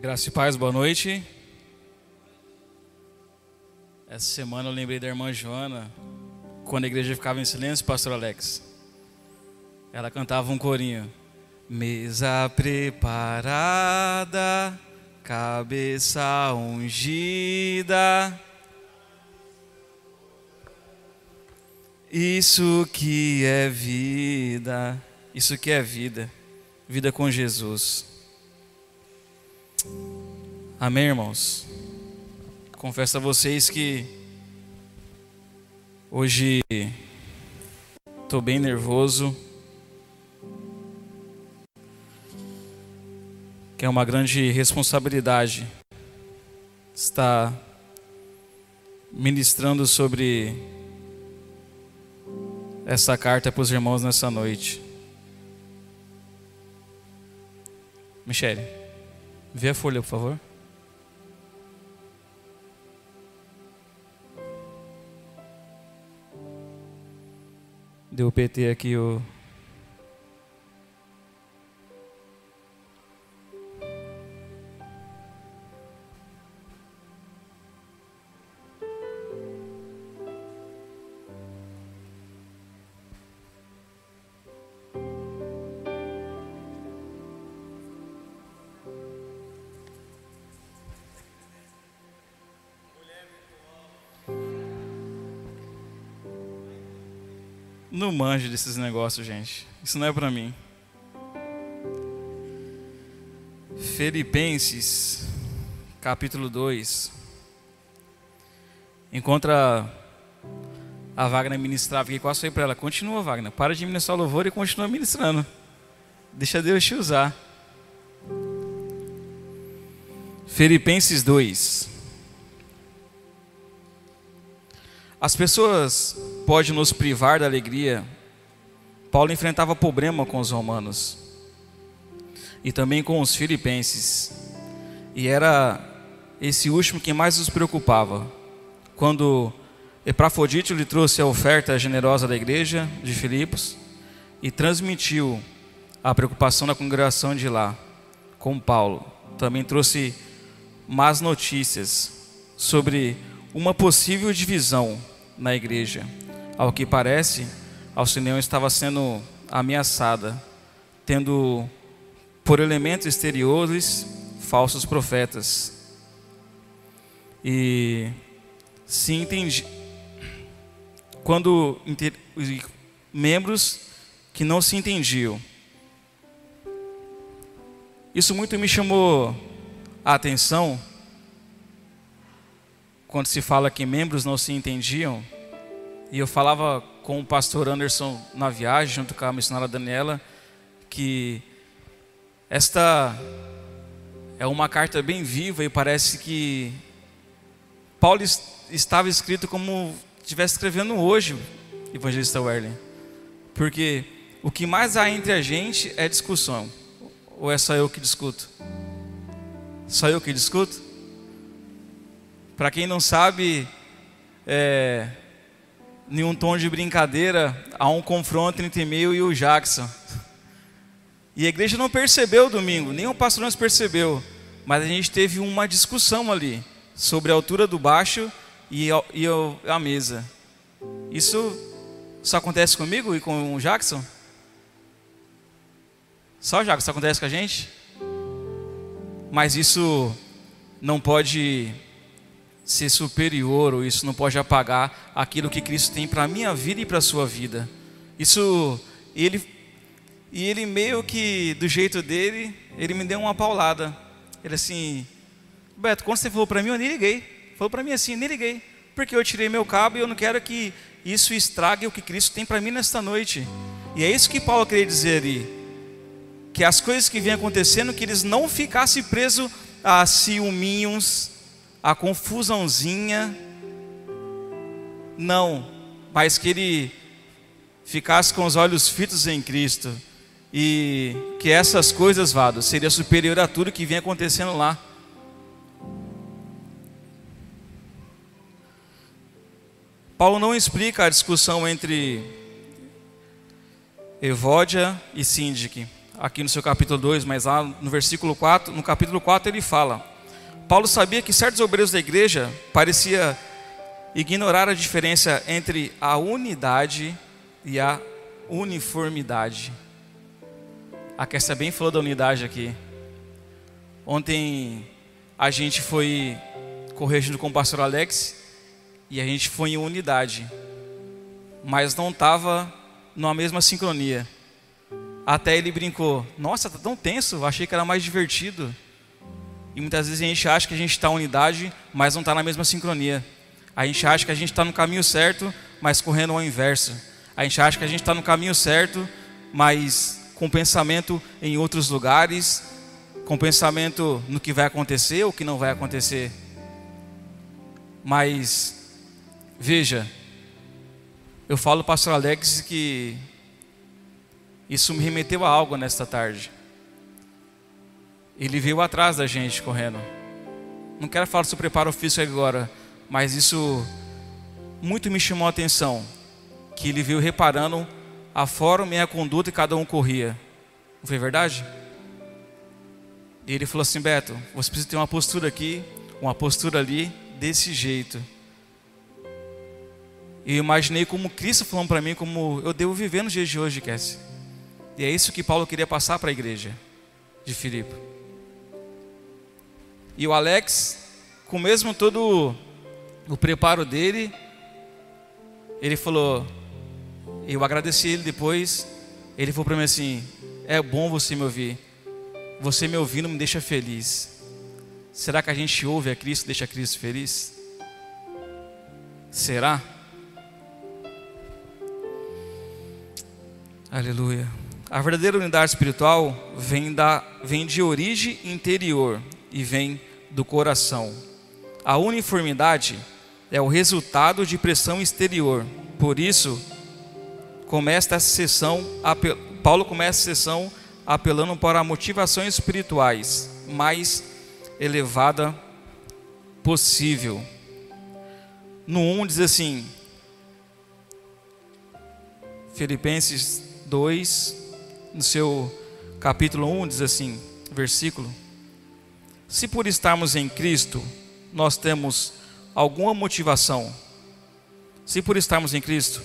Graça e paz, boa noite. Essa semana eu lembrei da irmã Joana, quando a igreja ficava em silêncio, pastor Alex. Ela cantava um corinho. Mesa preparada, cabeça ungida. Isso que é vida, isso que é vida, vida com Jesus. Amém, irmãos? Confesso a vocês que hoje estou bem nervoso, que é uma grande responsabilidade estar ministrando sobre essa carta para os irmãos nessa noite. Michele, vê a folha, por favor. Deu PT aqui o Não manjo desses negócios, gente. Isso não é para mim. Filipenses, capítulo 2. Encontra a Wagner ministrava aqui, quase foi para ela. Continua, Wagner. Para de ministrar louvor e continua ministrando. Deixa Deus te usar. Filipenses 2. As pessoas podem nos privar da alegria. Paulo enfrentava problema com os romanos e também com os filipenses. E era esse último que mais os preocupava. Quando Epafrodito lhe trouxe a oferta generosa da igreja de Filipos e transmitiu a preocupação da congregação de lá com Paulo. Também trouxe más notícias sobre uma possível divisão na igreja. Ao que parece, Alcineão estava sendo ameaçada, tendo por elementos exteriores falsos profetas. E se entendi quando membros que não se entendiam. Isso muito me chamou a atenção quando se fala que membros não se entendiam, e eu falava com o pastor Anderson na viagem, junto com a missionária Daniela, que esta é uma carta bem viva e parece que Paulo estava escrito como estivesse escrevendo hoje, evangelista Werley. Porque o que mais há entre a gente é discussão. Ou é só eu que discuto? Só eu que discuto? Para quem não sabe, é, em um tom de brincadeira, há um confronto entre eu e o Jackson. E a igreja não percebeu o domingo, nem o pastor não percebeu. Mas a gente teve uma discussão ali sobre a altura do baixo e a, e a mesa. Isso só acontece comigo e com o Jackson? Só o Jackson, isso acontece com a gente? Mas isso não pode ser superior, ou isso não pode apagar aquilo que Cristo tem para a minha vida e para a sua vida. Isso, ele, e ele meio que, do jeito dele, ele me deu uma paulada. Ele assim, Beto, quando você falou para mim, eu nem liguei. Falou para mim assim, nem liguei. Porque eu tirei meu cabo e eu não quero que isso estrague o que Cristo tem para mim nesta noite. E é isso que Paulo queria dizer ali. Que as coisas que vêm acontecendo, que eles não ficassem presos a ciúminhos, a confusãozinha, não, mas que ele ficasse com os olhos fitos em Cristo e que essas coisas, Vado, seria superior a tudo que vem acontecendo lá. Paulo não explica a discussão entre Evódia e Síndique. aqui no seu capítulo 2, mas lá no versículo 4, no capítulo 4 ele fala: Paulo sabia que certos obreiros da igreja parecia ignorar a diferença entre a unidade e a uniformidade. A Kessia bem falou da unidade aqui. Ontem a gente foi corrigindo com o pastor Alex e a gente foi em unidade, mas não estava numa mesma sincronia. Até ele brincou: Nossa, tá tão tenso, achei que era mais divertido. E muitas vezes a gente acha que a gente está em unidade, mas não está na mesma sincronia. A gente acha que a gente está no caminho certo, mas correndo ao inverso. A gente acha que a gente está no caminho certo, mas com pensamento em outros lugares, com pensamento no que vai acontecer ou que não vai acontecer. Mas, veja, eu falo pastor Alex que isso me remeteu a algo nesta tarde. Ele veio atrás da gente correndo. Não quero falar sobre preparo físico agora, mas isso muito me chamou a atenção. Que ele veio reparando a forma e a conduta que cada um corria. Não foi verdade? E ele falou assim: Beto, você precisa ter uma postura aqui, uma postura ali, desse jeito. E imaginei como Cristo falando para mim, como eu devo viver nos dias de hoje, Cassie. E é isso que Paulo queria passar para a igreja de Filipe. E o Alex, com mesmo todo o preparo dele, ele falou, eu agradeci ele depois, ele falou para mim assim: é bom você me ouvir, você me ouvindo me deixa feliz. Será que a gente ouve a Cristo deixa Cristo feliz? Será? Aleluia. A verdadeira unidade espiritual vem, da, vem de origem interior e vem do coração. A uniformidade é o resultado de pressão exterior. Por isso, começa essa sessão, Paulo começa a sessão apelando para motivações espirituais mais elevada possível. No 1 diz assim, Filipenses 2, no seu capítulo 1 diz assim, versículo: Se por estarmos em Cristo, nós temos alguma motivação. Se por estarmos em Cristo,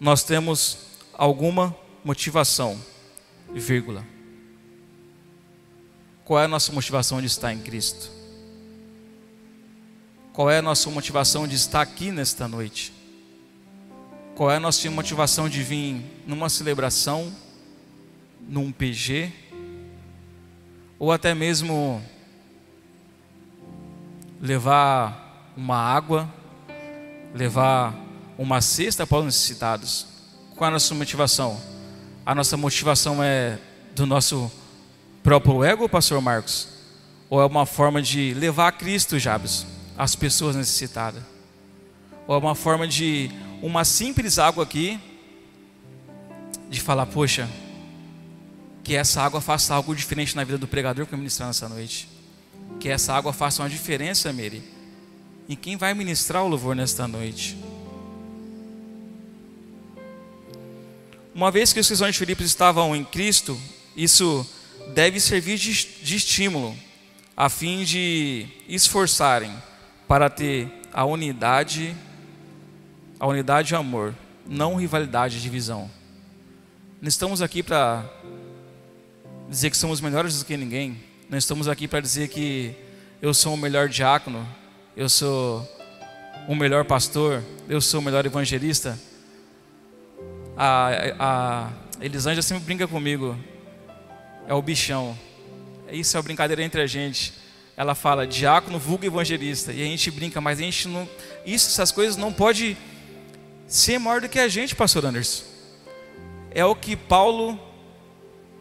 nós temos alguma motivação, vírgula. Qual é a nossa motivação de estar em Cristo? Qual é a nossa motivação de estar aqui nesta noite? Qual é a nossa motivação de vir numa celebração, num PG, ou até mesmo levar uma água, levar uma cesta para os necessitados. Qual é a nossa motivação? A nossa motivação é do nosso próprio ego, pastor Marcos? Ou é uma forma de levar a Cristo, Jabes, às pessoas necessitadas? Ou é uma forma de uma simples água aqui, de falar, poxa, que essa água faça algo diferente na vida do pregador que eu ministrar nessa noite. Que essa água faça uma diferença, Mary, em quem vai ministrar o louvor nesta noite. Uma vez que os cristãos de Filipos estavam em Cristo, isso deve servir de, de estímulo, a fim de esforçarem para ter a unidade, a unidade e amor, não rivalidade e divisão. Não estamos aqui para dizer que somos melhores do que ninguém, não estamos aqui para dizer que eu sou o melhor diácono, eu sou o melhor pastor, eu sou o melhor evangelista. A, a Elisângela sempre brinca comigo, é o bichão. Isso é uma brincadeira entre a gente. Ela fala diácono, vulgo evangelista. E a gente brinca, mas a gente não. Isso, essas coisas não pode ser maior do que a gente, pastor Anderson. É o que Paulo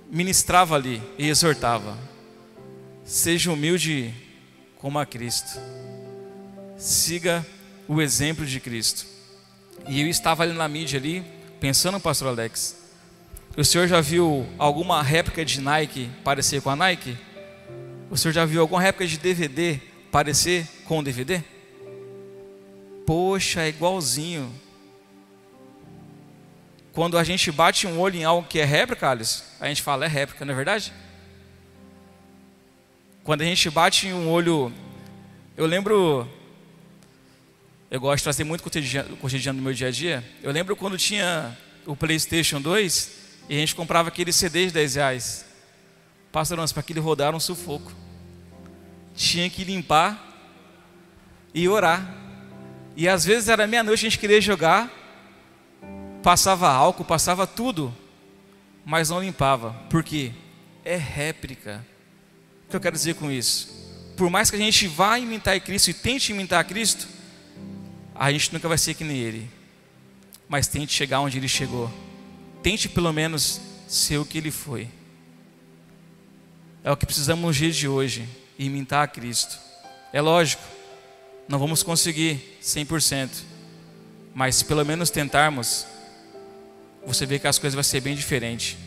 ministrava ali e exortava. Seja humilde como a Cristo siga o exemplo de Cristo. E eu estava ali na mídia ali, pensando, pastor Alex, o senhor já viu alguma réplica de Nike parecer com a Nike? O senhor já viu alguma réplica de DVD parecer com o DVD? Poxa, é igualzinho. quando a gente bate um olho em algo que é réplica, Alice, a gente fala é réplica, não é verdade? Quando a gente bate um olho, eu lembro, eu gosto de trazer muito cotidiano, cotidiano meu dia a dia. Eu lembro quando tinha o PlayStation 2 e a gente comprava aquele CD de 10 reais. Pastor, para aquele rodar um sufoco. Tinha que limpar e orar. E às vezes era meia-noite, a gente queria jogar, passava álcool, passava tudo, mas não limpava. Por quê? É réplica que eu quero dizer com isso? Por mais que a gente vá imitar Cristo e tente imitar Cristo, a gente nunca vai ser que nem Ele. Mas tente chegar onde Ele chegou. Tente pelo menos ser o que Ele foi. É o que precisamos nos dias de hoje, imitar Cristo. É lógico, não vamos conseguir 100%, mas se pelo menos tentarmos, você vê que as coisas vão ser bem diferentes.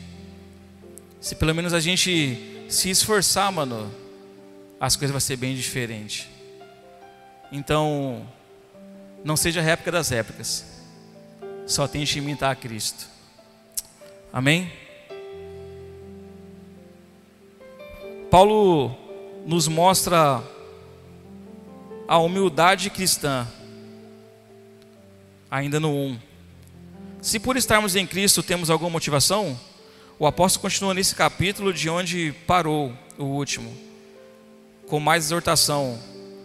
Se pelo menos a gente se esforçar, mano, as coisas vão ser bem diferentes. Então, não seja réplica das réplicas. Só tente imitar a Cristo. Amém? Paulo nos mostra a humildade cristã, ainda no 1. Se por estarmos em Cristo temos alguma motivação, o apóstolo continua nesse capítulo de onde parou o último, com mais exortação.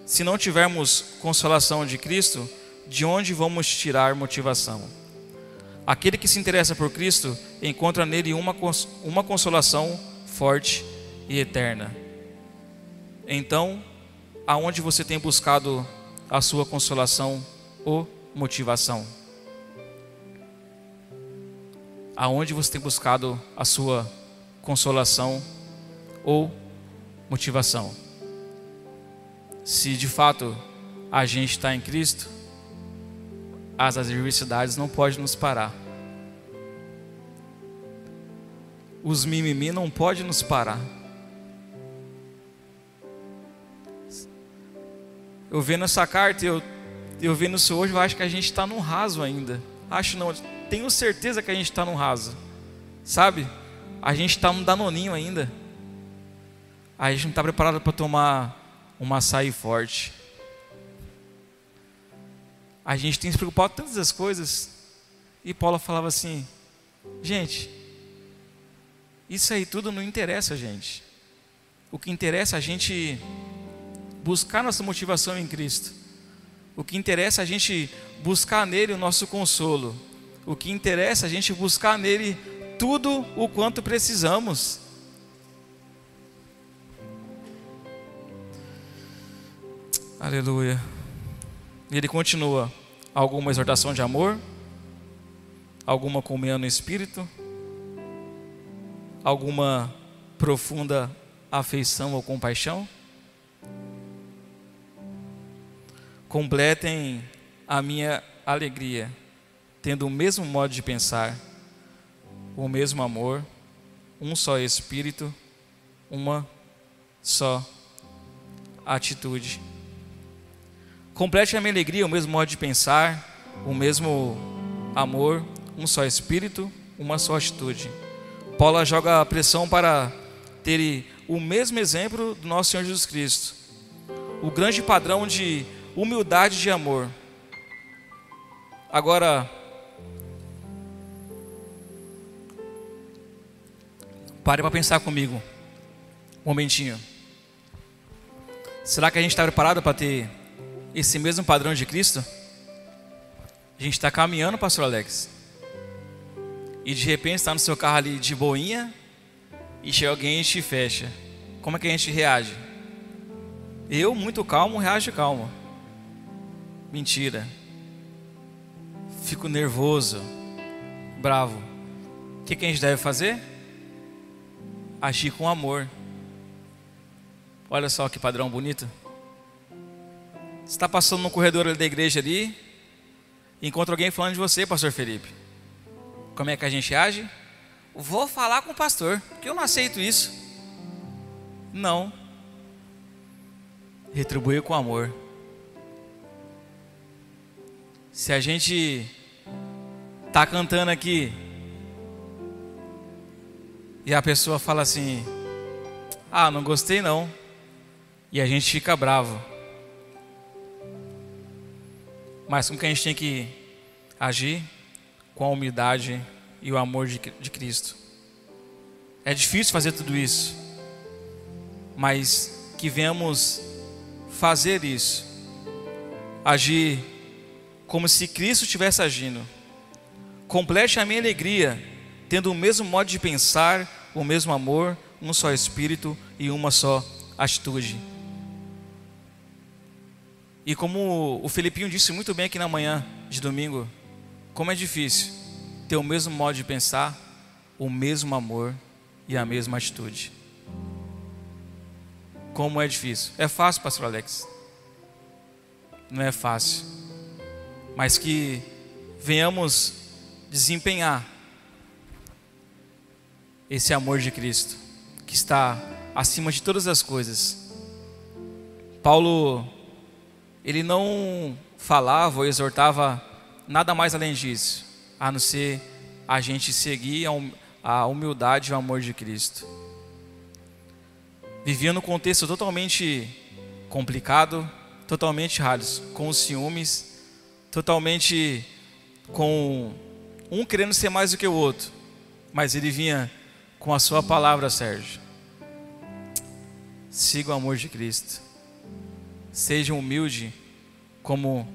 Se não tivermos consolação de Cristo, de onde vamos tirar motivação? Aquele que se interessa por Cristo encontra nele uma, uma consolação forte e eterna. Então, aonde você tem buscado a sua consolação ou motivação? Aonde você tem buscado a sua consolação ou motivação. Se de fato a gente está em Cristo, as adversidades não podem nos parar. Os mimimi não podem nos parar. Eu vendo essa carta, eu, eu vendo isso hoje, eu acho que a gente está no raso ainda. Acho não, tenho certeza que a gente está no raso. Sabe? A gente está no danoninho ainda. A gente não está preparado para tomar uma açaí forte. A gente tem se preocupado com tantas as coisas. E Paulo falava assim: gente, isso aí tudo não interessa a gente. O que interessa é a gente buscar nossa motivação em Cristo. O que interessa é a gente buscar nele o nosso consolo o que interessa é a gente buscar nele tudo o quanto precisamos. Aleluia. E ele continua: alguma exortação de amor, alguma comunhão no espírito, alguma profunda afeição ou compaixão. Completem a minha alegria tendo o mesmo modo de pensar, o mesmo amor, um só espírito, uma só atitude. Complete a minha alegria, o mesmo modo de pensar, o mesmo amor, um só espírito, uma só atitude. Paula joga a pressão para ter o mesmo exemplo do nosso Senhor Jesus Cristo. O grande padrão de humildade de amor. Agora, Pare para pensar comigo. Um momentinho. Será que a gente está preparado para ter esse mesmo padrão de Cristo? A gente está caminhando, pastor Alex. E de repente está no seu carro ali de boinha e chega alguém e te fecha. Como é que a gente reage? Eu, muito calmo, reajo calmo. Mentira. Fico nervoso, bravo. O que, que a gente deve fazer? Agir com amor. Olha só que padrão bonito. Você está passando no corredor da igreja ali, encontra alguém falando de você, pastor Felipe. Como é que a gente age? Vou falar com o pastor, porque eu não aceito isso. Não. Retribuir com amor. Se a gente está cantando aqui, e a pessoa fala assim: Ah, não gostei não. E a gente fica bravo. Mas como que a gente tem que agir? Com a humildade e o amor de, de Cristo. É difícil fazer tudo isso, mas que venhamos fazer isso, agir como se Cristo estivesse agindo. Complete a minha alegria, tendo o mesmo modo de pensar, o mesmo amor, um só espírito e uma só atitude. E como o Felipinho disse muito bem aqui na manhã de domingo, como é difícil ter o mesmo modo de pensar, o mesmo amor e a mesma atitude. Como é difícil. É fácil, pastor Alex. Não é fácil. Mas que venhamos desempenhar esse amor de Cristo, que está acima de todas as coisas. Paulo, ele não falava ou exortava nada mais além disso a não ser a gente seguir a humildade e o amor de Cristo. Vivia num contexto totalmente complicado, totalmente raros, com ciúmes, totalmente com um querendo ser mais do que o outro, mas ele vinha com a sua palavra, Sérgio. Siga o amor de Cristo. Seja humilde como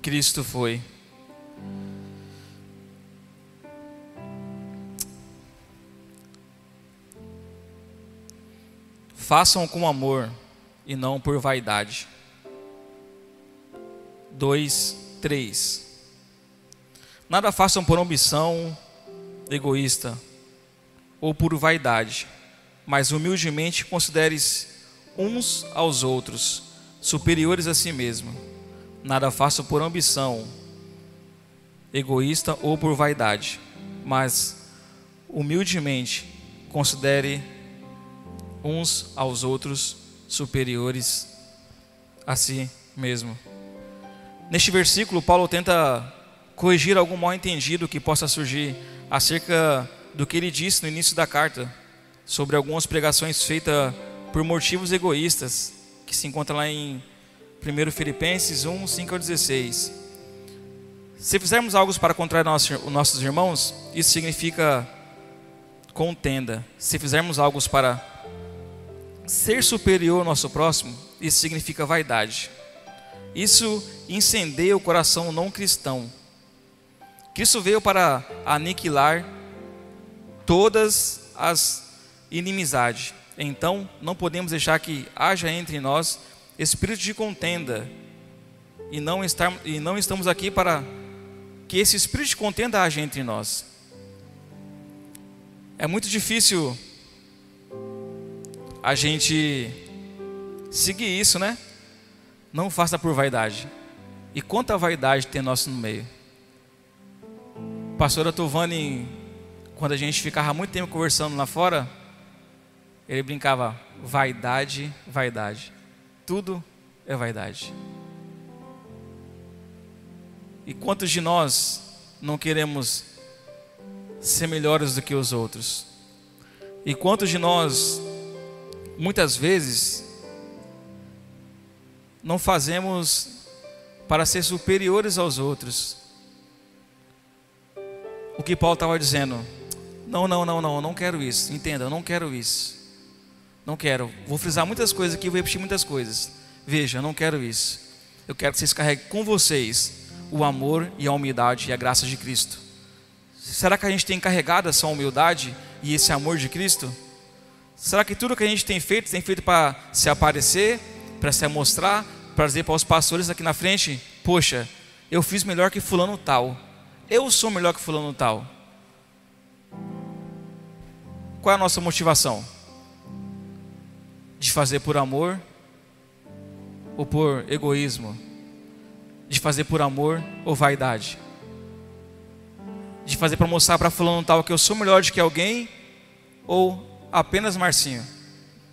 Cristo foi. Façam com amor e não por vaidade. 2, 3. Nada façam por ambição egoísta ou por vaidade, mas humildemente consideres uns aos outros superiores a si mesmo. Nada façam por ambição egoísta ou por vaidade, mas humildemente considere uns aos outros superiores a si mesmo. Neste versículo, Paulo tenta corrigir algum mal entendido que possa surgir acerca do que ele disse no início da carta, sobre algumas pregações feitas por motivos egoístas, que se encontra lá em 1 Filipenses 1, 5 a 16. Se fizermos algo para contrair nossos irmãos, isso significa contenda. Se fizermos algo para ser superior ao nosso próximo, isso significa vaidade. Isso incendeia o coração não cristão. Cristo veio para aniquilar todas as inimizades. Então, não podemos deixar que haja entre nós espírito de contenda. E não, estar, e não estamos aqui para que esse espírito de contenda haja entre nós. É muito difícil a gente seguir isso, né? Não faça por vaidade. E quanta vaidade tem nosso no meio. Pastora Tovani, quando a gente ficava muito tempo conversando lá fora, ele brincava: vaidade, vaidade. Tudo é vaidade. E quantos de nós não queremos ser melhores do que os outros? E quantos de nós muitas vezes não fazemos para ser superiores aos outros. O que Paulo estava dizendo, não, não, não, não, eu não quero isso. Entenda, eu não quero isso. Não quero. Vou frisar muitas coisas aqui, vou repetir muitas coisas. Veja, eu não quero isso. Eu quero que vocês carreguem com vocês o amor e a humildade e a graça de Cristo. Será que a gente tem carregado essa humildade e esse amor de Cristo? Será que tudo que a gente tem feito, tem feito para se aparecer, para se mostrar, para dizer para os pastores aqui na frente: Poxa, eu fiz melhor que Fulano tal, eu sou melhor que Fulano tal. Qual é a nossa motivação? De fazer por amor ou por egoísmo? De fazer por amor ou vaidade? De fazer para mostrar para Fulano tal que eu sou melhor do que alguém ou apenas Marcinho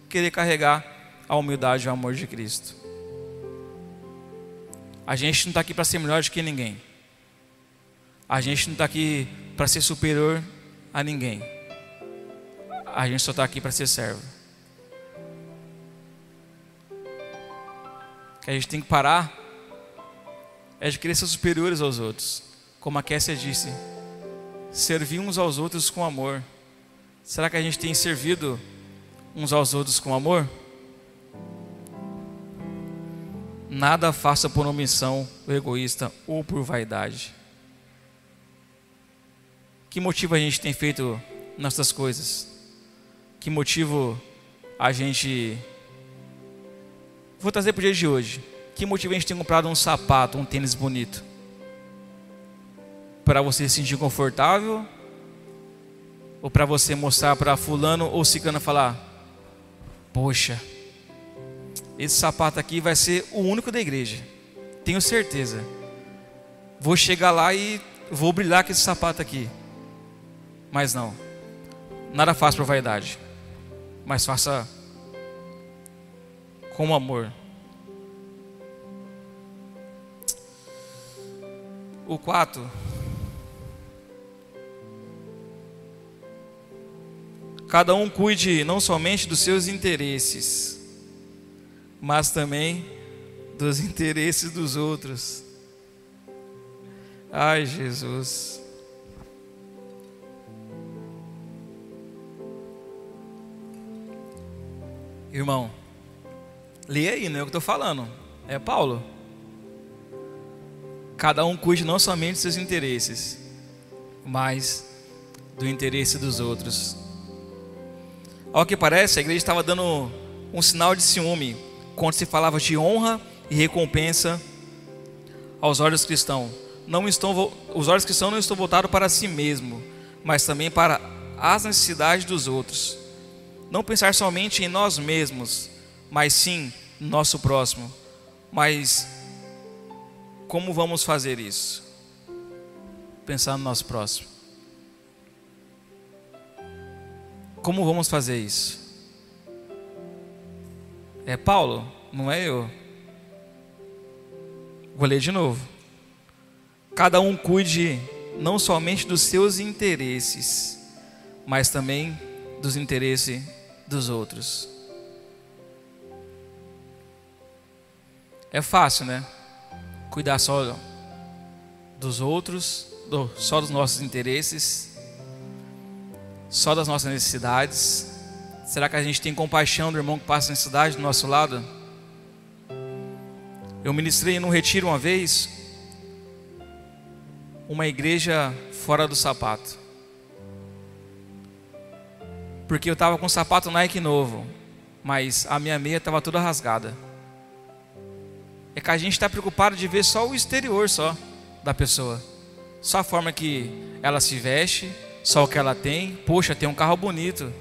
querer carregar a humildade e o amor de Cristo. A gente não está aqui para ser melhor do que ninguém. A gente não está aqui para ser superior a ninguém. A gente só está aqui para ser servo. Que a gente tem que parar é de querer ser superiores aos outros. Como a Kessia disse, servir uns aos outros com amor. Será que a gente tem servido uns aos outros com amor? Nada faça por omissão egoísta ou por vaidade. Que motivo a gente tem feito nossas coisas? Que motivo a gente. Vou trazer para o dia de hoje. Que motivo a gente tem comprado um sapato, um tênis bonito? Para você se sentir confortável? Ou para você mostrar para fulano ou ciclano falar: Poxa, esse sapato aqui vai ser o único da igreja. Tenho certeza. Vou chegar lá e vou brilhar com esse sapato aqui. Mas não. Nada faz por vaidade. Mas faça com amor. O 4. Cada um cuide não somente dos seus interesses, mas também dos interesses dos outros. Ai, Jesus. Irmão, leia aí, não é o que estou falando. É Paulo. Cada um cuide não somente dos seus interesses, mas do interesse dos outros. Ao que parece, a igreja estava dando um sinal de ciúme quando se falava de honra e recompensa aos olhos cristãos. Não estão, os olhos cristãos não estão voltados para si mesmo, mas também para as necessidades dos outros. Não pensar somente em nós mesmos, mas sim no nosso próximo. Mas como vamos fazer isso? Pensar no nosso próximo. Como vamos fazer isso? É Paulo, não é eu. Vou ler de novo. Cada um cuide não somente dos seus interesses, mas também dos interesses dos outros. É fácil, né? cuidar só dos outros, só dos nossos interesses, só das nossas necessidades? Será que a gente tem compaixão do irmão que passa necessidade do nosso lado? Eu ministrei num retiro uma vez uma igreja fora do sapato. Porque eu estava com um sapato Nike novo, mas a minha meia estava toda rasgada. É que a gente está preocupado de ver só o exterior só da pessoa. Só a forma que ela se veste, só o que ela tem. Poxa, tem um carro bonito.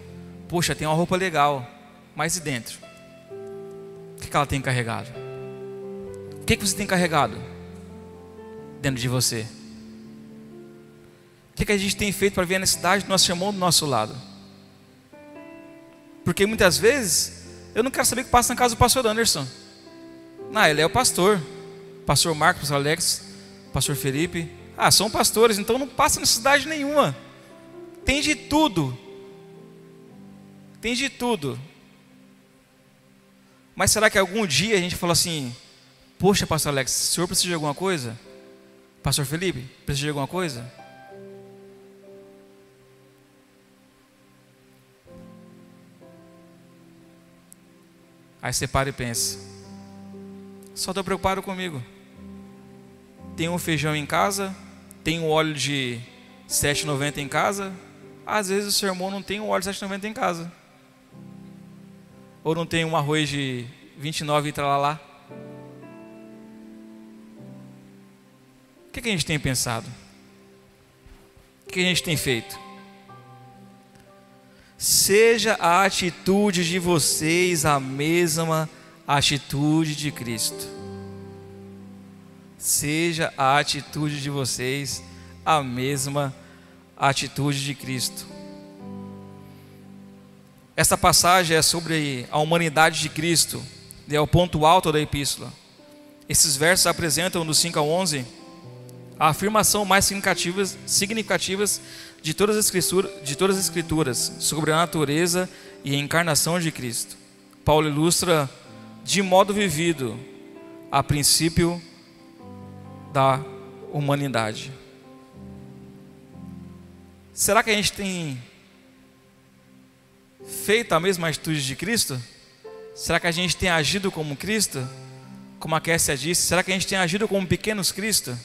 Poxa, tem uma roupa legal. Mas e dentro? O que, ela tem carregado? O que, você tem carregado dentro de você? O que a gente tem feito para ver a necessidade do nosso irmão do nosso lado? Porque muitas vezes eu não quero saber o que passa na casa do pastor Anderson. Não, ele é o pastor. Pastor Marcos, pastor Alex, pastor Felipe. Ah, são pastores, então não passa necessidade nenhuma. Tem de tudo. Tem de tudo. Mas será que algum dia a gente fala assim: Poxa, pastor Alex, o senhor precisa de alguma coisa? Pastor Felipe, precisa de alguma coisa? Aí você para e pensa: só estou preocupado comigo. Tenho um feijão em casa, tenho óleo de 7,90 em casa. Às vezes o seu irmão não tem um óleo de 7,90 em casa. Ou não tem um arroz de 29 e lá. O que, que a gente tem pensado? O que a gente tem feito? Seja a atitude de vocês a mesma atitude de Cristo. Seja a atitude de vocês a mesma atitude de Cristo. Esta passagem é sobre a humanidade de Cristo, é o ponto alto da epístola. Esses versos apresentam, do 5 a 11, a afirmação mais significativas, significativas de, todas as de todas as escrituras sobre a natureza e a encarnação de Cristo. Paulo ilustra de modo vivido a princípio da humanidade. Será que a gente tem feito a mesma atitude de Cristo? Será que a gente tem agido como Cristo? Como a Kessia disse, será que a gente tem agido como pequenos Cristo?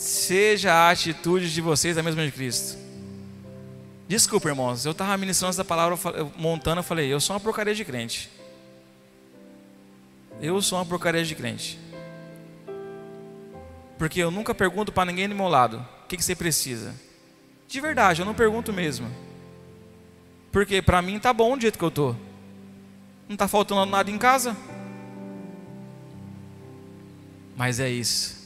Seja a atitude de vocês a mesma de Cristo. Desculpa, irmãos, eu estava ministrando essa palavra, montando, eu falei, eu sou uma porcaria de crente. Eu sou uma porcaria de crente. Porque eu nunca pergunto para ninguém do meu lado, o que, que você precisa? De verdade, eu não pergunto mesmo. Porque para mim tá bom o jeito que eu tô. Não está faltando nada em casa. Mas é isso.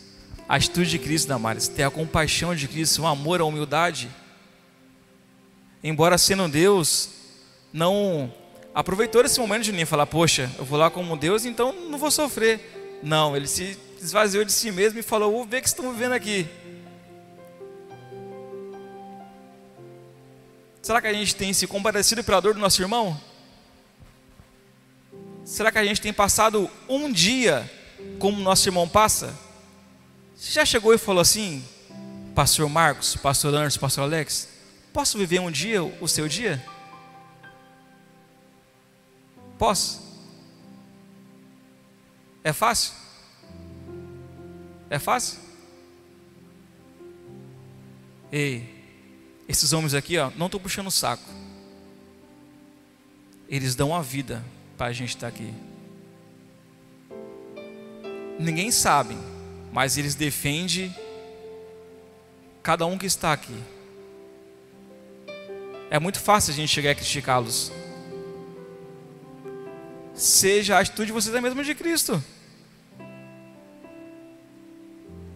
A atitude de Cristo, Damares, ter a compaixão de Cristo, o amor, a humildade. Embora sendo Deus, não aproveitou esse momento de nem falar, poxa, eu vou lá como Deus, então não vou sofrer. Não, ele se esvaziou de si mesmo e falou, vou ver o que estão vivendo aqui. Será que a gente tem se compadecido pela dor do nosso irmão? Será que a gente tem passado um dia como nosso irmão passa? Você já chegou e falou assim, Pastor Marcos, Pastor Anderson, Pastor Alex, posso viver um dia o seu dia? Posso? É fácil? É fácil? Ei, esses homens aqui, ó, não estou puxando o saco. Eles dão a vida para a gente estar tá aqui. Ninguém sabe mas eles defendem cada um que está aqui. É muito fácil a gente chegar a criticá-los. Seja a atitude de vocês a mesma de Cristo.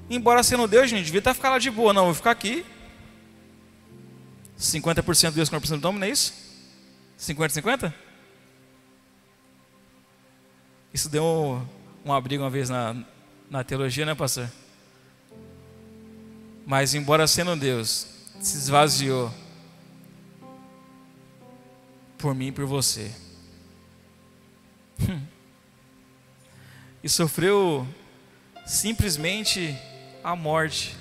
Embora sendo Deus, gente, devia estar ficar lá de boa. Não, vou ficar aqui. 50% Deus, 50% do homem, não é isso? 50-50? Isso deu um, uma briga uma vez na, na teologia, né, pastor? Mas, embora sendo Deus, se esvaziou por mim e por você. e sofreu simplesmente a morte,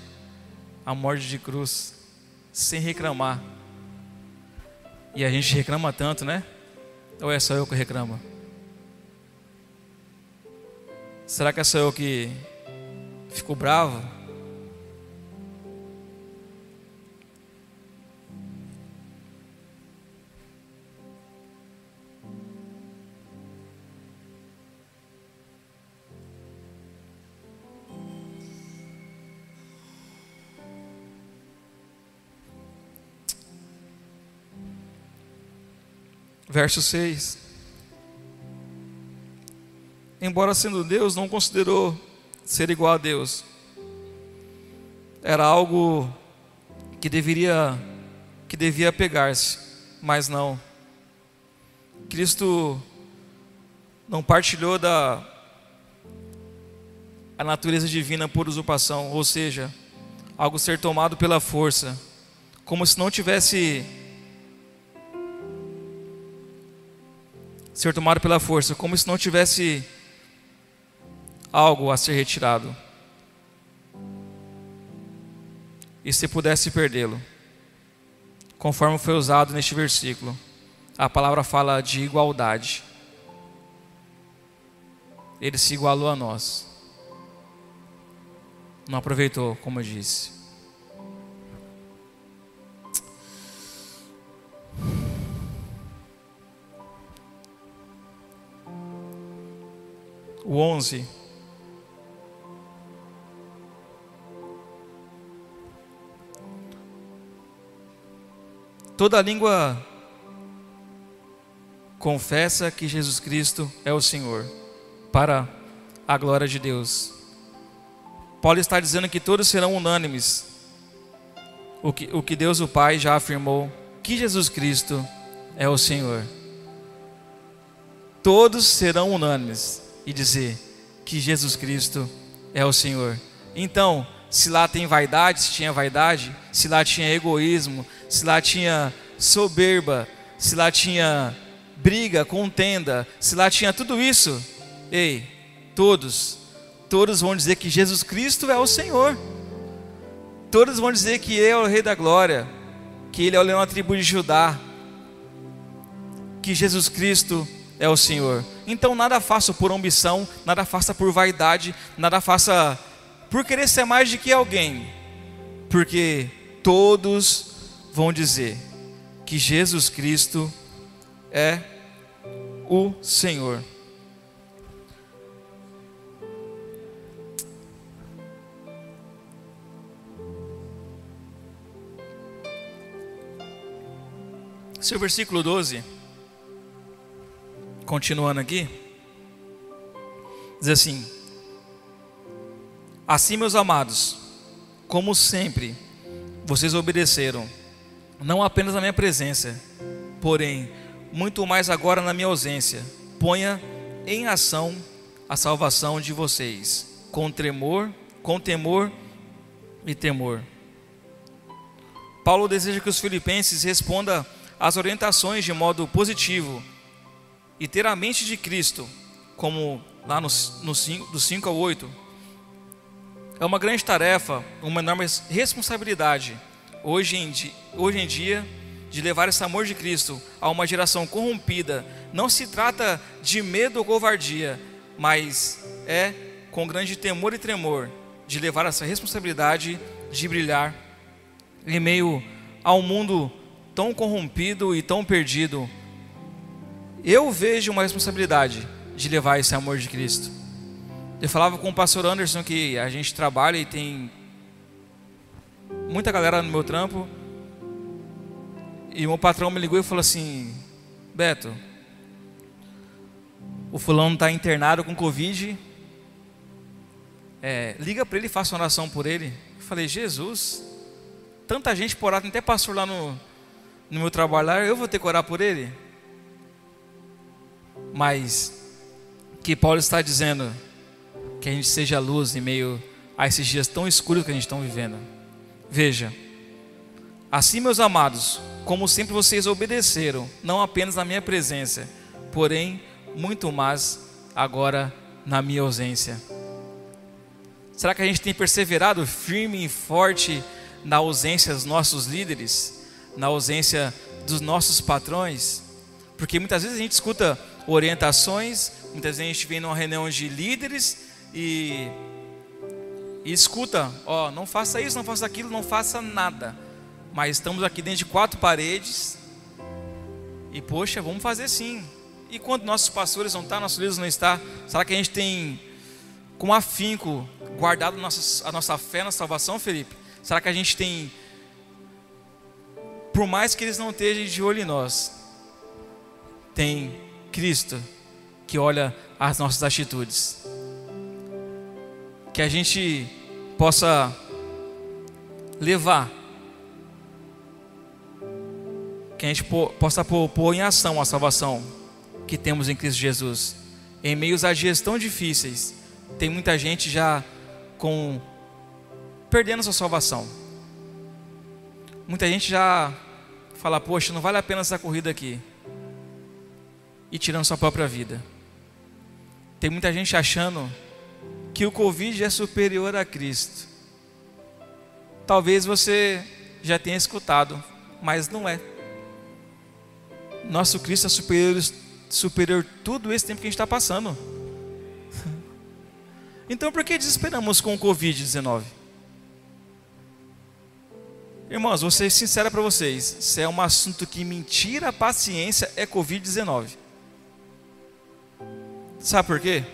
a morte de cruz, sem reclamar. E a gente reclama tanto, né? Ou é só eu que reclamo? Será que é só eu que fico bravo? Verso 6 embora sendo Deus, não considerou ser igual a Deus. Era algo que deveria que devia pegar-se, mas não. Cristo não partilhou da a natureza divina por usurpação, ou seja, algo ser tomado pela força, como se não tivesse ser tomado pela força, como se não tivesse algo a ser retirado. E se pudesse perdê-lo, conforme foi usado neste versículo, a palavra fala de igualdade. Ele se igualou a nós. Não aproveitou, como eu disse. O onze Toda língua confessa que Jesus Cristo é o Senhor, para a glória de Deus. Paulo está dizendo que todos serão unânimes, o que, o que Deus o Pai já afirmou, que Jesus Cristo é o Senhor. Todos serão unânimes e dizer que Jesus Cristo é o Senhor. Então, se lá tem vaidade, se tinha vaidade, se lá tinha egoísmo, se lá tinha soberba, se lá tinha briga, contenda, se lá tinha tudo isso, ei, todos, todos vão dizer que Jesus Cristo é o Senhor. Todos vão dizer que Ele é o Rei da Glória, que Ele é o leão da tribo de Judá, que Jesus Cristo é o Senhor. Então nada faça por ambição, nada faça por vaidade, nada faça por querer ser mais do que alguém, porque todos vão dizer que Jesus Cristo é o Senhor. Seu versículo 12, continuando aqui, diz assim: Assim, meus amados, como sempre, vocês obedeceram, não apenas na minha presença, porém, muito mais agora na minha ausência. Ponha em ação a salvação de vocês, com tremor, com temor e temor. Paulo deseja que os filipenses respondam às orientações de modo positivo e ter a mente de Cristo, como lá no, no 5, do 5 ao 8. É uma grande tarefa, uma enorme responsabilidade, hoje em, dia, hoje em dia, de levar esse amor de Cristo a uma geração corrompida. Não se trata de medo ou covardia, mas é com grande temor e tremor de levar essa responsabilidade de brilhar em meio ao mundo tão corrompido e tão perdido. Eu vejo uma responsabilidade de levar esse amor de Cristo. Eu falava com o pastor Anderson que a gente trabalha e tem muita galera no meu trampo. E o meu patrão me ligou e falou assim: Beto, o fulano está internado com Covid. É, liga para ele e faça oração por ele. Eu falei: Jesus, tanta gente por lá, tem até pastor lá no, no meu trabalho lá, eu vou ter que orar por ele. Mas que Paulo está dizendo que a gente seja luz em meio a esses dias tão escuros que a gente está vivendo. Veja, assim, meus amados, como sempre vocês obedeceram, não apenas na minha presença, porém muito mais agora na minha ausência. Será que a gente tem perseverado firme e forte na ausência dos nossos líderes, na ausência dos nossos patrões? Porque muitas vezes a gente escuta orientações, muitas vezes a gente vem numa reunião de líderes e, e escuta, ó, não faça isso, não faça aquilo, não faça nada. Mas estamos aqui dentro de quatro paredes e poxa, vamos fazer sim. E quando nossos pastores não estão, nossos líderes não estão, será que a gente tem com afinco guardado a nossa fé na salvação, Felipe? Será que a gente tem, por mais que eles não estejam de olho em nós, tem Cristo que olha as nossas atitudes? Que a gente possa levar, que a gente possa pôr em ação a salvação que temos em Cristo Jesus. Em meios a dias tão difíceis, tem muita gente já com perdendo sua salvação. Muita gente já fala, poxa, não vale a pena essa corrida aqui. E tirando sua própria vida. Tem muita gente achando que o Covid é superior a Cristo. Talvez você já tenha escutado, mas não é. Nosso Cristo é superior, superior tudo esse tempo que a gente está passando. Então por que desesperamos com o Covid-19? Irmãos, vou ser sincero para vocês: se é um assunto que mentira a paciência, é Covid-19. Sabe por quê?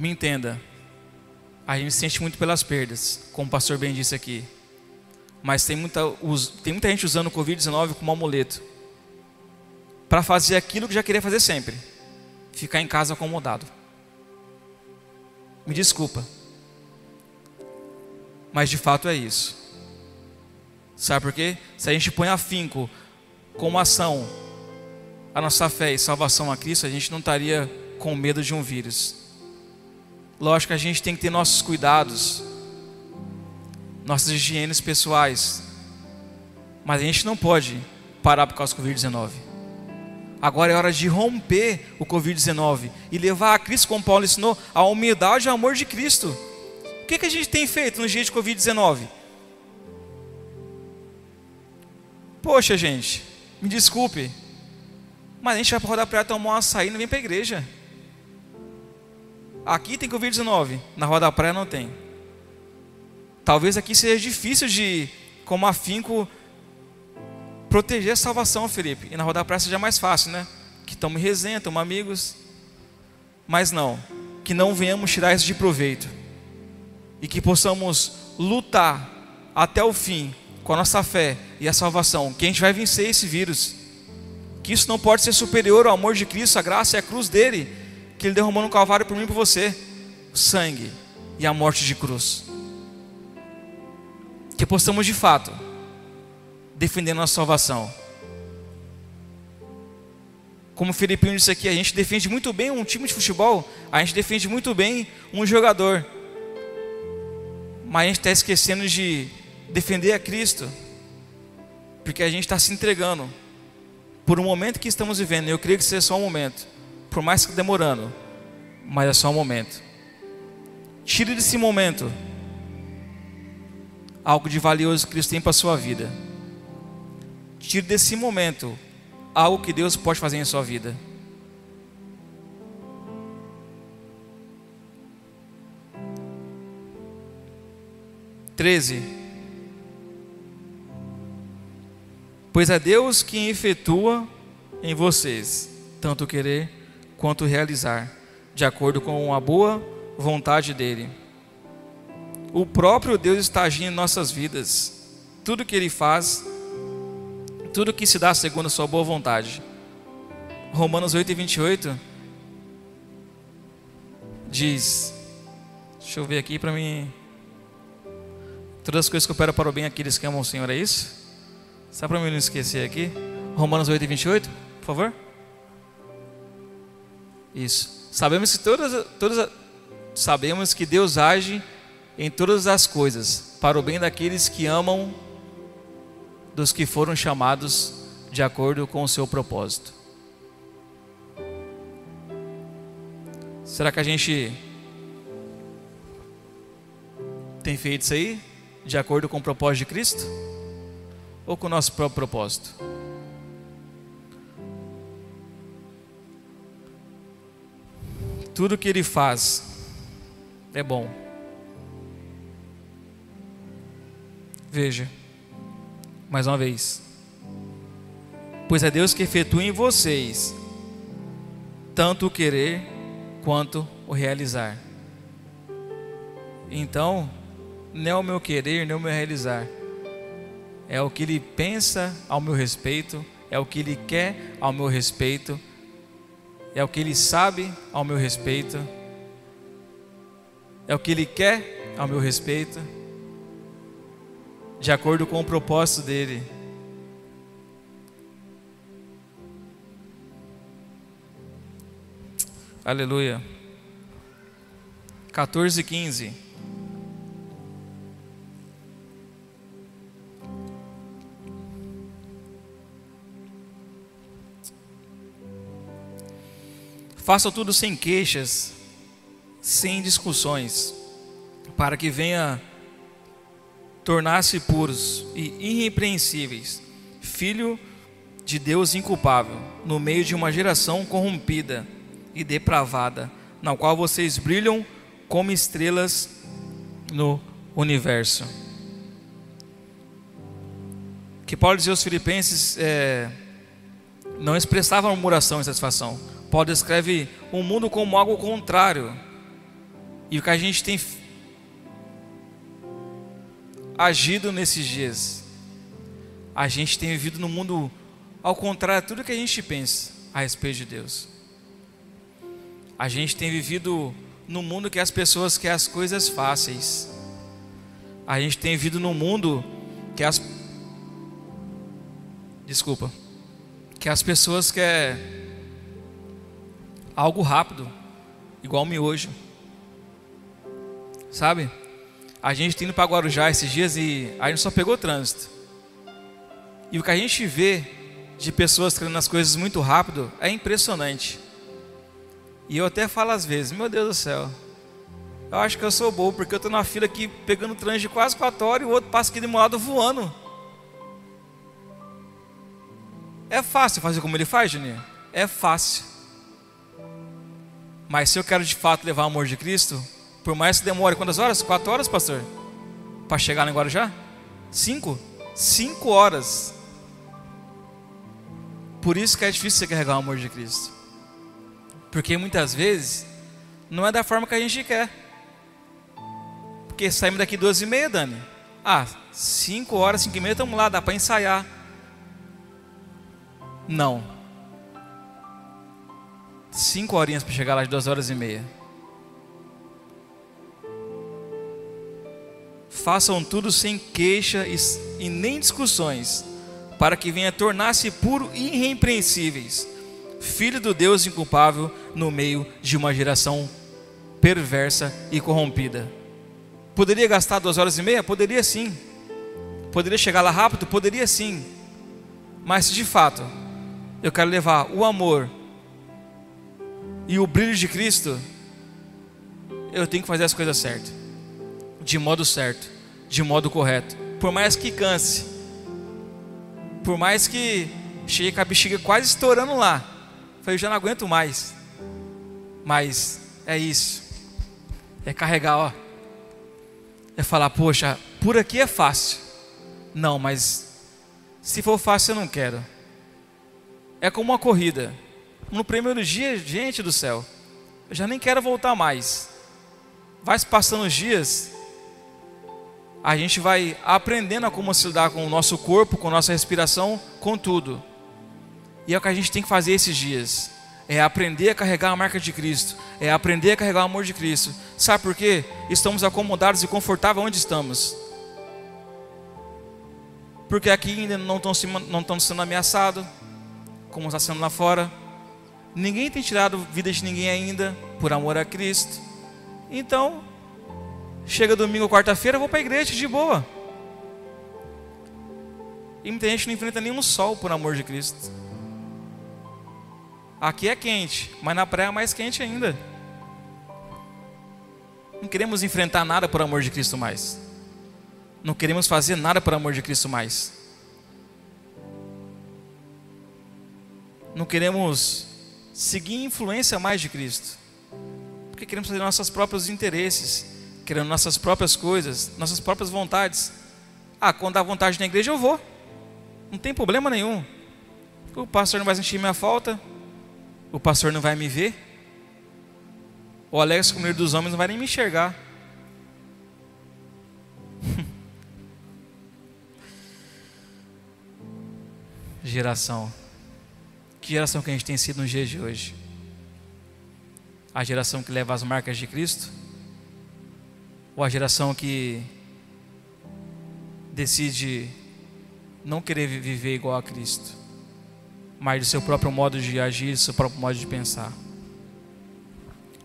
Me entenda, a gente sente muito pelas perdas, como o pastor bem disse aqui. Mas tem muita, tem muita gente usando o Covid-19 como amuleto para fazer aquilo que já queria fazer sempre: ficar em casa acomodado. Me desculpa, mas de fato é isso. Sabe por quê? Se a gente põe afinco como ação a nossa fé e salvação a Cristo, a gente não estaria com medo de um vírus. Lógico que a gente tem que ter nossos cuidados, nossas higienes pessoais, mas a gente não pode parar por causa do Covid-19. Agora é hora de romper o Covid-19 e levar a Cristo, como Paulo ensinou, a humildade e o amor de Cristo. O que, que a gente tem feito no dia de Covid-19? Poxa, gente, me desculpe, mas a gente vai para rodar praia tomar um açaí e não vem para a igreja. Aqui tem Covid-19, na Roda Praia não tem. Talvez aqui seja difícil de, como afinco, proteger a salvação, Felipe. E na Roda Praia seja mais fácil, né? Que tome resenha, tome amigos. Mas não, que não venhamos tirar isso de proveito. E que possamos lutar até o fim com a nossa fé e a salvação, que a gente vai vencer esse vírus. Que isso não pode ser superior ao amor de Cristo, a graça e a cruz dele que Ele derramou no Calvário por mim e por você o sangue e a morte de cruz. Que possamos de fato defender nossa salvação. Como o Filipinho disse aqui, a gente defende muito bem um time de futebol, a gente defende muito bem um jogador, mas a gente está esquecendo de defender a Cristo, porque a gente está se entregando por um momento que estamos vivendo, eu creio que seja só um momento por mais que demorando, mas é só um momento. Tire desse momento algo de valioso que Cristo tem para a sua vida. Tire desse momento algo que Deus pode fazer em sua vida. Treze. Pois é Deus quem efetua em vocês tanto querer quanto realizar, de acordo com a boa vontade dele. O próprio Deus está agindo em nossas vidas. Tudo que ele faz, tudo que se dá segundo a sua boa vontade. Romanos 8 e 28 diz: Deixa eu ver aqui para mim. Todas as coisas que operam para o bem aqueles que amam o Senhor, é isso? Só para mim não esquecer aqui. Romanos 8 e 28, por favor. Isso. Sabemos que todas, todas, sabemos que Deus age em todas as coisas para o bem daqueles que amam, dos que foram chamados de acordo com o seu propósito. Será que a gente tem feito isso aí de acordo com o propósito de Cristo ou com o nosso próprio propósito? Tudo que ele faz é bom. Veja, mais uma vez. Pois é Deus que efetua em vocês tanto o querer quanto o realizar. Então, não é o meu querer, nem o meu realizar. É o que ele pensa ao meu respeito, é o que ele quer ao meu respeito é o que ele sabe ao meu respeito, é o que ele quer ao meu respeito, de acordo com o propósito dele. Aleluia. 14 e 15. Faça tudo sem queixas, sem discussões, para que venha tornar-se puros e irrepreensíveis, filho de Deus inculpável, no meio de uma geração corrompida e depravada, na qual vocês brilham como estrelas no universo. Que Paulo dizia aos Filipenses é, não expressava murmuração e satisfação, Paulo descreve o mundo como algo contrário. E o que a gente tem agido nesses dias, a gente tem vivido no mundo ao contrário de tudo que a gente pensa a respeito de Deus. A gente tem vivido no mundo que as pessoas querem as coisas fáceis. A gente tem vivido no mundo que as desculpa, que as pessoas querem algo rápido, igual miojo. sabe? A gente tá indo para Guarujá esses dias e a gente só pegou trânsito. E o que a gente vê de pessoas querendo as coisas muito rápido é impressionante. E eu até falo às vezes, meu Deus do céu, eu acho que eu sou bobo, porque eu estou na fila aqui pegando trânsito de quase 4 horas e o outro passa aqui de meu voando. É fácil fazer como ele faz, Juninho? É fácil. Mas se eu quero de fato levar o amor de Cristo, por mais que demore quantas horas? Quatro horas, pastor? Para chegar em Guarujá? Cinco? Cinco horas. Por isso que é difícil você carregar o amor de Cristo. Porque muitas vezes não é da forma que a gente quer. Porque saímos daqui duas e meia, Dani. Ah, cinco horas, cinco e meia, estamos lá, dá para ensaiar. Não. Cinco horinhas para chegar lá de duas horas e meia. Façam tudo sem queixa e, nem discussões, para que venha tornar-se puro e irrepreensíveis, filho do Deus inculpável no meio de uma geração perversa e corrompida. Poderia gastar duas horas e meia? Poderia sim. Poderia chegar lá rápido? Poderia sim. Mas de fato eu quero levar o amor e o brilho de Cristo, eu tenho que fazer as coisas certas, de modo certo, de modo correto. Por mais que canse, por mais que chegue com a bexiga quase estourando lá, eu já não aguento mais. Mas é isso, é carregar, ó, é falar, poxa, por aqui é fácil. Não, mas se for fácil eu não quero. É como uma corrida. No primeiro dia, gente do céu, eu já nem quero voltar mais. Vai se passando os dias, a gente vai aprendendo a como se lidar com o nosso corpo, com a nossa respiração, com tudo. E é o que a gente tem que fazer esses dias. É aprender a carregar a marca de Cristo. É aprender a carregar o amor de Cristo. Sabe por quê? Estamos acomodados e confortáveis onde estamos. Porque aqui ainda não estão sendo ameaçados como está sendo lá fora. Ninguém tem tirado vida de ninguém ainda, por amor a Cristo. Então, chega domingo ou quarta-feira, eu vou para a igreja de boa. E muita gente não enfrenta nenhum sol por amor de Cristo. Aqui é quente, mas na praia é mais quente ainda. Não queremos enfrentar nada por amor de Cristo mais. Não queremos fazer nada por amor de Cristo mais. não queremos seguir influência mais de Cristo, porque queremos fazer nossos próprios interesses, querendo nossas próprias coisas, nossas próprias vontades. Ah, quando dá vontade na igreja eu vou, não tem problema nenhum. O pastor não vai sentir minha falta, o pastor não vai me ver, o Alex, com medo dos homens, não vai nem me enxergar. Geração que geração que a gente tem sido nos dias de hoje? A geração que leva as marcas de Cristo? Ou a geração que decide não querer viver igual a Cristo, mas do seu próprio modo de agir, do seu próprio modo de pensar?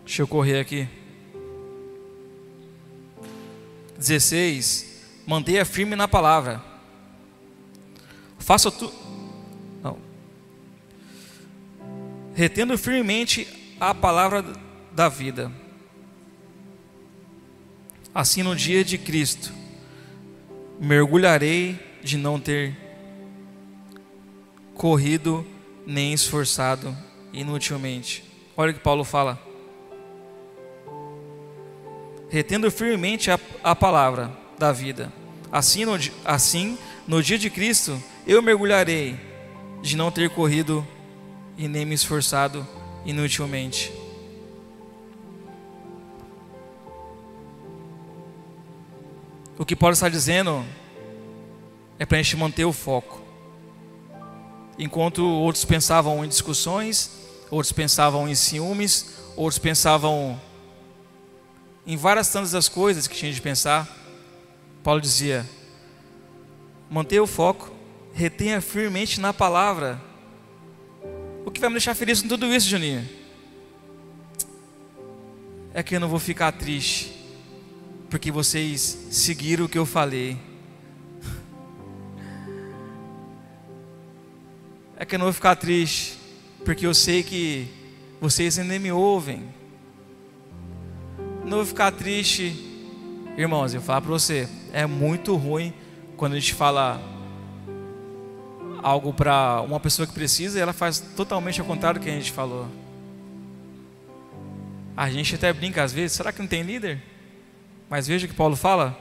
Deixa eu correr aqui. 16. Mantenha firme na palavra. Faça tudo retendo firmemente a palavra da vida. Assim, no dia de Cristo, mergulharei de não ter corrido nem esforçado inutilmente. Olha o que Paulo fala. Retendo firmemente a, a palavra da vida. Assim no, assim, no dia de Cristo, eu mergulharei de não ter corrido e nem me esforçado inutilmente. O que Paulo está dizendo é para a gente manter o foco. Enquanto outros pensavam em discussões, outros pensavam em ciúmes, outros pensavam em várias tantas das coisas que tinha de pensar, Paulo dizia: mantenha o foco, retenha firmemente na palavra o que vai me deixar feliz com tudo isso, Juninho? É que eu não vou ficar triste porque vocês seguiram o que eu falei. É que eu não vou ficar triste, porque eu sei que vocês ainda me ouvem. Não vou ficar triste, irmãos. Eu falar para você, é muito ruim quando a gente fala algo para uma pessoa que precisa e ela faz totalmente ao contrário do que a gente falou. A gente até brinca às vezes, será que não tem líder? Mas veja o que Paulo fala.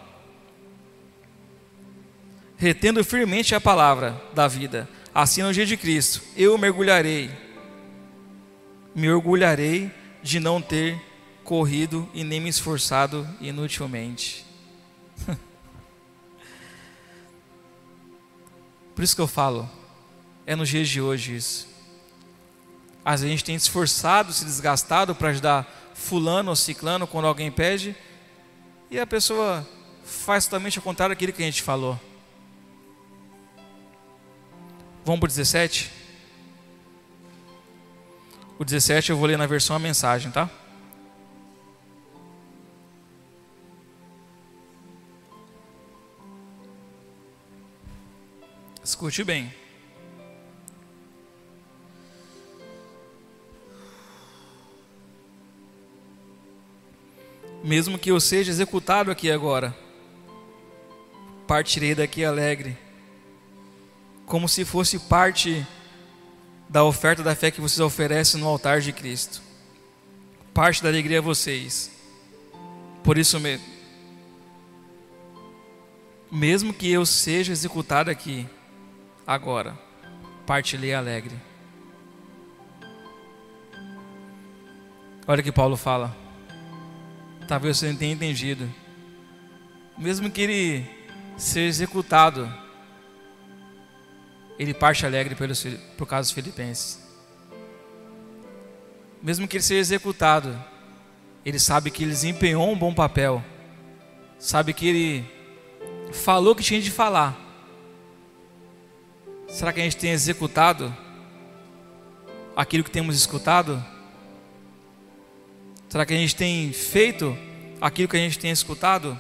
Retendo firmemente a palavra da vida, assim no dia de Cristo, eu mergulharei, me orgulharei de não ter corrido e nem me esforçado inutilmente. Por isso que eu falo, é nos dias de hoje isso. Às vezes a gente tem esforçado, se desgastado para ajudar fulano ou ciclano quando alguém pede, e a pessoa faz totalmente ao contrário daquilo que a gente falou. Vamos para o 17? O 17 eu vou ler na versão a mensagem, tá? Escute bem. Mesmo que eu seja executado aqui agora, partirei daqui alegre, como se fosse parte da oferta da fé que vocês oferecem no altar de Cristo. Parte da alegria a vocês. Por isso mesmo, mesmo que eu seja executado aqui agora, partilhei alegre. Olha o que Paulo fala. Talvez você não tenha entendido. Mesmo que ele seja executado, ele parte alegre pelos, por causa dos filipenses. Mesmo que ele seja executado, ele sabe que ele desempenhou um bom papel. Sabe que ele falou o que tinha de falar. Será que a gente tem executado aquilo que temos escutado? Será que a gente tem feito aquilo que a gente tem escutado?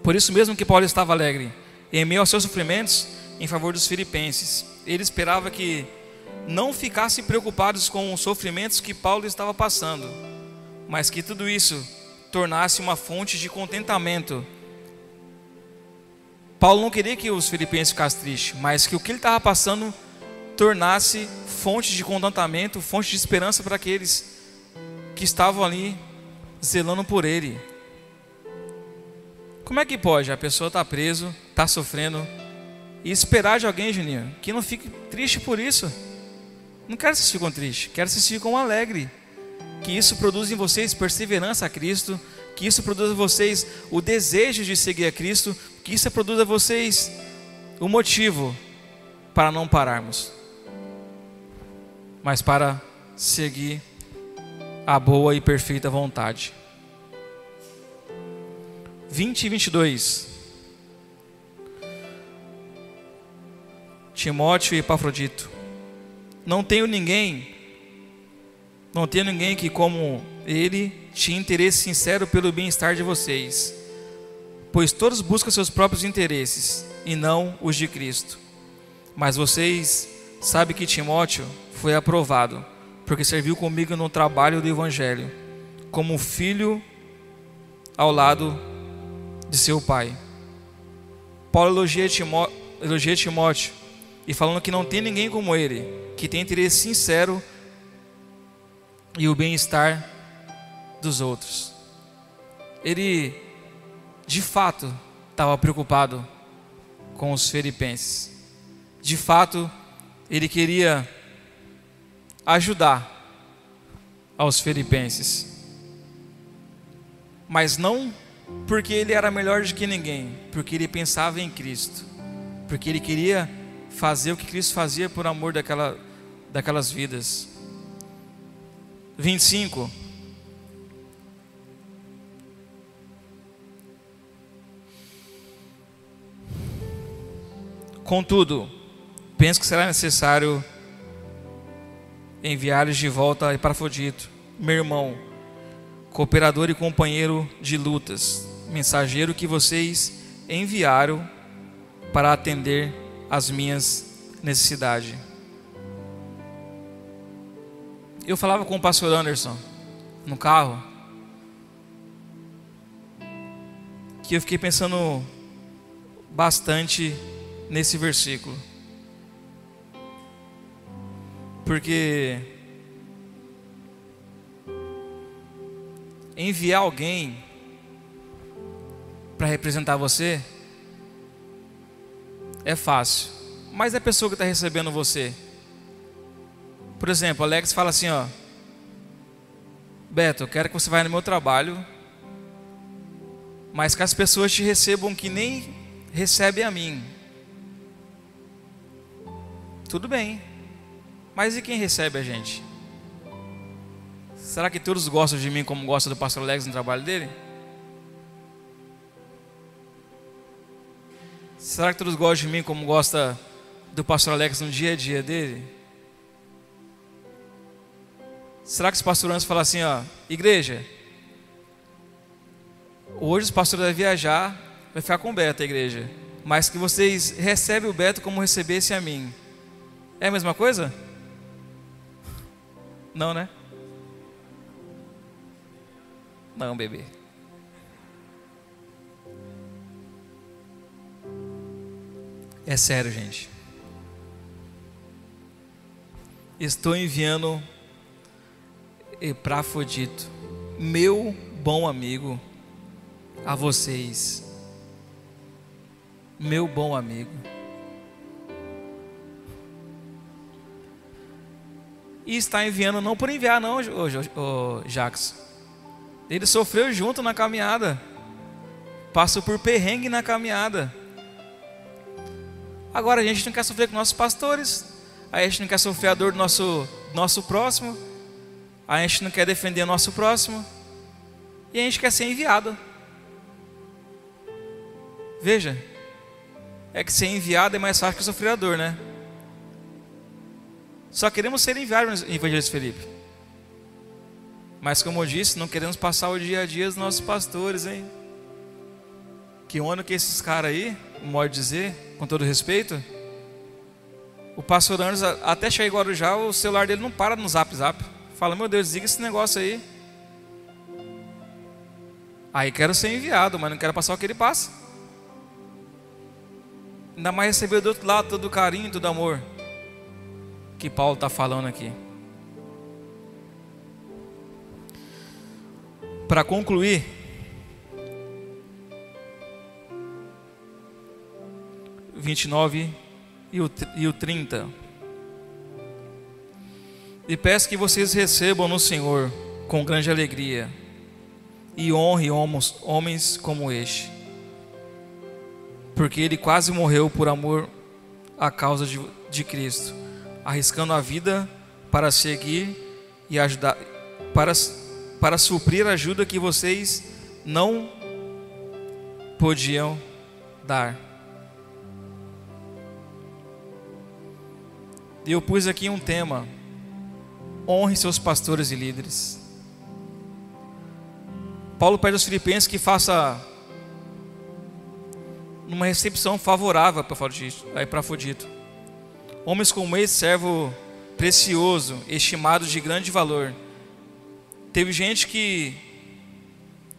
Por isso mesmo que Paulo estava alegre, em meio aos seus sofrimentos, em favor dos filipenses. Ele esperava que não ficassem preocupados com os sofrimentos que Paulo estava passando, mas que tudo isso tornasse uma fonte de contentamento. Paulo não queria que os filipenses ficassem tristes, mas que o que ele estava passando tornasse fonte de contentamento, fonte de esperança para aqueles que estavam ali zelando por ele. Como é que pode a pessoa estar tá preso, estar tá sofrendo e esperar de alguém, Juninho, que não fique triste por isso? Não quero que vocês fiquem tristes, quero que vocês fiquem alegres. Que isso produza em vocês perseverança a Cristo, que isso produza em vocês o desejo de seguir a Cristo, que isso produza em vocês o motivo para não pararmos mas para seguir a boa e perfeita vontade. 20 e 22. Timóteo e Epafrodito. Não tenho ninguém, não tenho ninguém que, como ele, tinha interesse sincero pelo bem-estar de vocês, pois todos buscam seus próprios interesses e não os de Cristo. Mas vocês sabem que Timóteo foi aprovado, porque serviu comigo no trabalho do Evangelho, como filho ao lado de seu pai. Paulo elogia elogia Timóteo e falando que não tem ninguém como ele, que tem interesse sincero e o bem-estar dos outros. Ele, de fato, estava preocupado com os filipenses. De fato, ele queria ajudar aos filipenses. Mas não porque ele era melhor do que ninguém, porque ele pensava em Cristo, porque ele queria fazer o que Cristo fazia por amor daquela, daquelas vidas. 25. Contudo, penso que será necessário enviar-lhes de volta a Epafrodito, meu irmão, cooperador e companheiro de lutas, mensageiro que vocês enviaram para atender às minhas necessidades. Eu falava com o pastor Anderson no carro que eu fiquei pensando bastante nesse versículo. Porque enviar alguém para representar você é fácil, mas é a pessoa que está recebendo você. Por exemplo, Alex fala assim, ó, Beto, eu quero que você vá no meu trabalho, mas que as pessoas te recebam que nem recebem a mim. Tudo bem, mas e quem recebe a gente? Será que todos gostam de mim como gostam do pastor Alex no trabalho dele? Será que todos gostam de mim como gosta do pastor Alex no dia a dia dele? Será que os pastores falam assim, ó, igreja, hoje os pastores vão viajar, vai ficar com o Beto a igreja, mas que vocês recebem o Beto como recebesse a mim. É a mesma coisa? Não, né? Não, bebê. É sério, gente. Estou enviando Eprafodito, meu bom amigo, a vocês. Meu bom amigo. E está enviando não por enviar, não, ô, ô, Jackson. Ele sofreu junto na caminhada. Passou por perrengue na caminhada. Agora a gente não quer sofrer com nossos pastores. A gente não quer sofrer a dor do nosso, nosso próximo. A gente não quer defender o nosso próximo. E a gente quer ser enviado. Veja. É que ser enviado é mais fácil que sofrer a dor, né? Só queremos ser enviados, Evangelista Felipe. Mas como eu disse, não queremos passar o dia a dia dos nossos pastores, hein? Que ano que esses caras aí, modo de dizer, com todo respeito, o pastor Anderson, até chegar em Guarujá, o celular dele não para no zap zap. Fala, meu Deus, desliga esse negócio aí. Aí quero ser enviado, mas não quero passar o que ele passa. Ainda mais receber do outro lado todo o carinho, todo o amor que Paulo está falando aqui. Para concluir, vinte e nove e o trinta. E peço que vocês recebam no Senhor com grande alegria e honre homens, como este, porque ele quase morreu por amor à causa de, de Cristo, arriscando a vida para seguir e ajudar, para para suprir a ajuda que vocês não podiam dar. Eu pus aqui um tema: honre seus pastores e líderes. Paulo pede aos filipenses que faça uma recepção favorável para Afrodito. Homens como esse, servo precioso, estimado de grande valor Teve gente que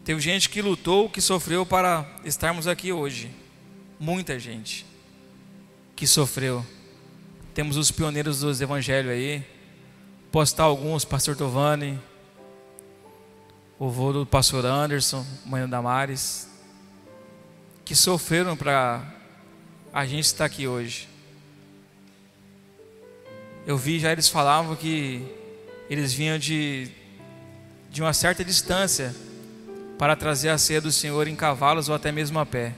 teve gente que lutou, que sofreu para estarmos aqui hoje. Muita gente que sofreu. Temos os pioneiros dos evangelhos aí. Postar alguns, pastor Tovani, o vô do pastor Anderson, mãe Damares, que sofreram para a gente estar aqui hoje. Eu vi já eles falavam que eles vinham de de uma certa distância para trazer a ceia do Senhor em cavalos ou até mesmo a pé,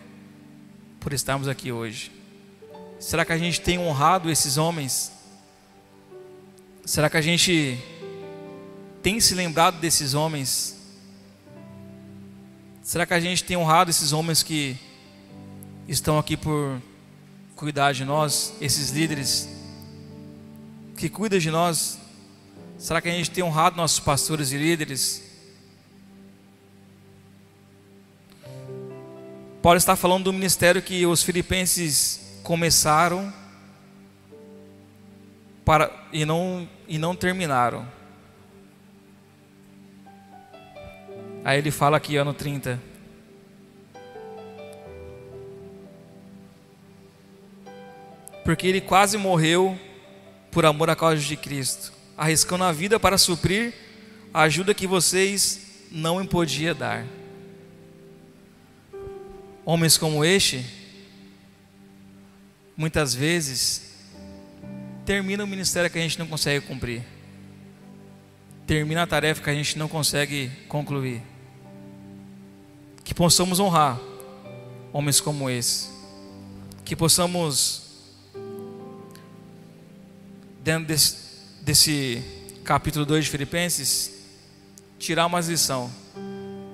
por estarmos aqui hoje. Será que a gente tem honrado esses homens? Será que a gente tem se lembrado desses homens? Será que a gente tem honrado esses homens que estão aqui por cuidar de nós, esses líderes que cuida de nós? Será que a gente tem honrado nossos pastores e líderes? Paulo está falando do ministério que os filipenses começaram para, e, não, e não terminaram. Aí ele fala aqui, ano 30. Porque ele quase morreu por amor à causa de Cristo, arriscando a vida para suprir a ajuda que vocês não podiam dar. Homens como este, muitas vezes, termina o ministério que a gente não consegue cumprir, termina a tarefa que a gente não consegue concluir. Que possamos honrar homens como esse, que possamos, dentro desse, desse capítulo 2 de Filipenses, tirar uma lição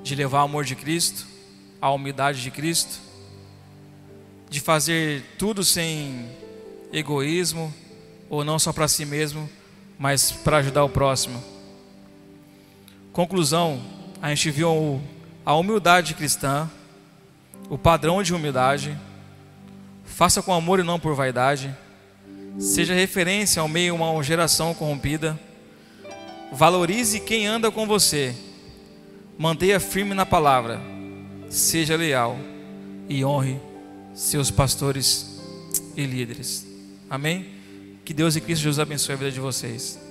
de levar o amor de Cristo a humildade de Cristo, de fazer tudo sem egoísmo, ou não só para si mesmo, mas para ajudar o próximo. Conclusão: a gente viu a humildade cristã, o padrão de humildade. Faça com amor e não por vaidade. Seja referência ao meio uma geração corrompida. Valorize quem anda com você. Mantenha firme na palavra seja leal e honre seus pastores e líderes. Amém? Que Deus e Cristo Jesus abençoe a vida de vocês.